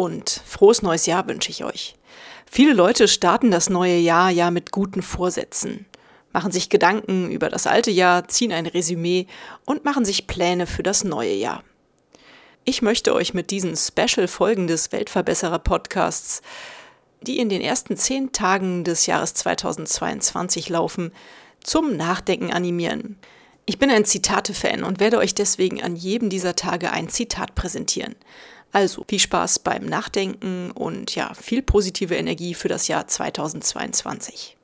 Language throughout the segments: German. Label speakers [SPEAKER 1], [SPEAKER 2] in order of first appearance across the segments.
[SPEAKER 1] und frohes neues Jahr wünsche ich euch. Viele Leute starten das neue Jahr ja mit guten Vorsätzen, machen sich Gedanken über das alte Jahr, ziehen ein Resümee und machen sich Pläne für das neue Jahr. Ich möchte euch mit diesen Special-Folgen des Weltverbesserer Podcasts, die in den ersten zehn Tagen des Jahres 2022 laufen, zum Nachdenken animieren. Ich bin ein Zitate-Fan und werde euch deswegen an jedem dieser Tage ein Zitat präsentieren. Also viel Spaß beim Nachdenken und ja, viel positive Energie für das Jahr 2022.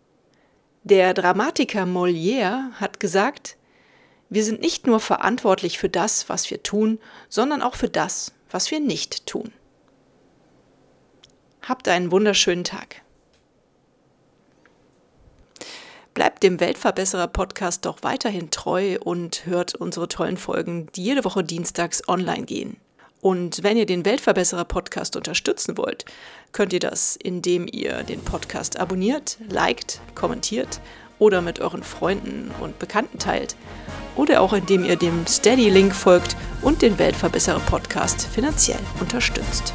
[SPEAKER 1] Der Dramatiker Molière hat gesagt, wir sind nicht nur verantwortlich für das, was wir tun, sondern auch für das, was wir nicht tun. Habt einen wunderschönen Tag. Bleibt dem Weltverbesserer Podcast doch weiterhin treu und hört unsere tollen Folgen, die jede Woche dienstags online gehen. Und wenn ihr den Weltverbesserer Podcast unterstützen wollt, könnt ihr das, indem ihr den Podcast abonniert, liked, kommentiert oder mit euren Freunden und Bekannten teilt. Oder auch indem ihr dem Steady-Link folgt und den Weltverbesserer Podcast finanziell unterstützt.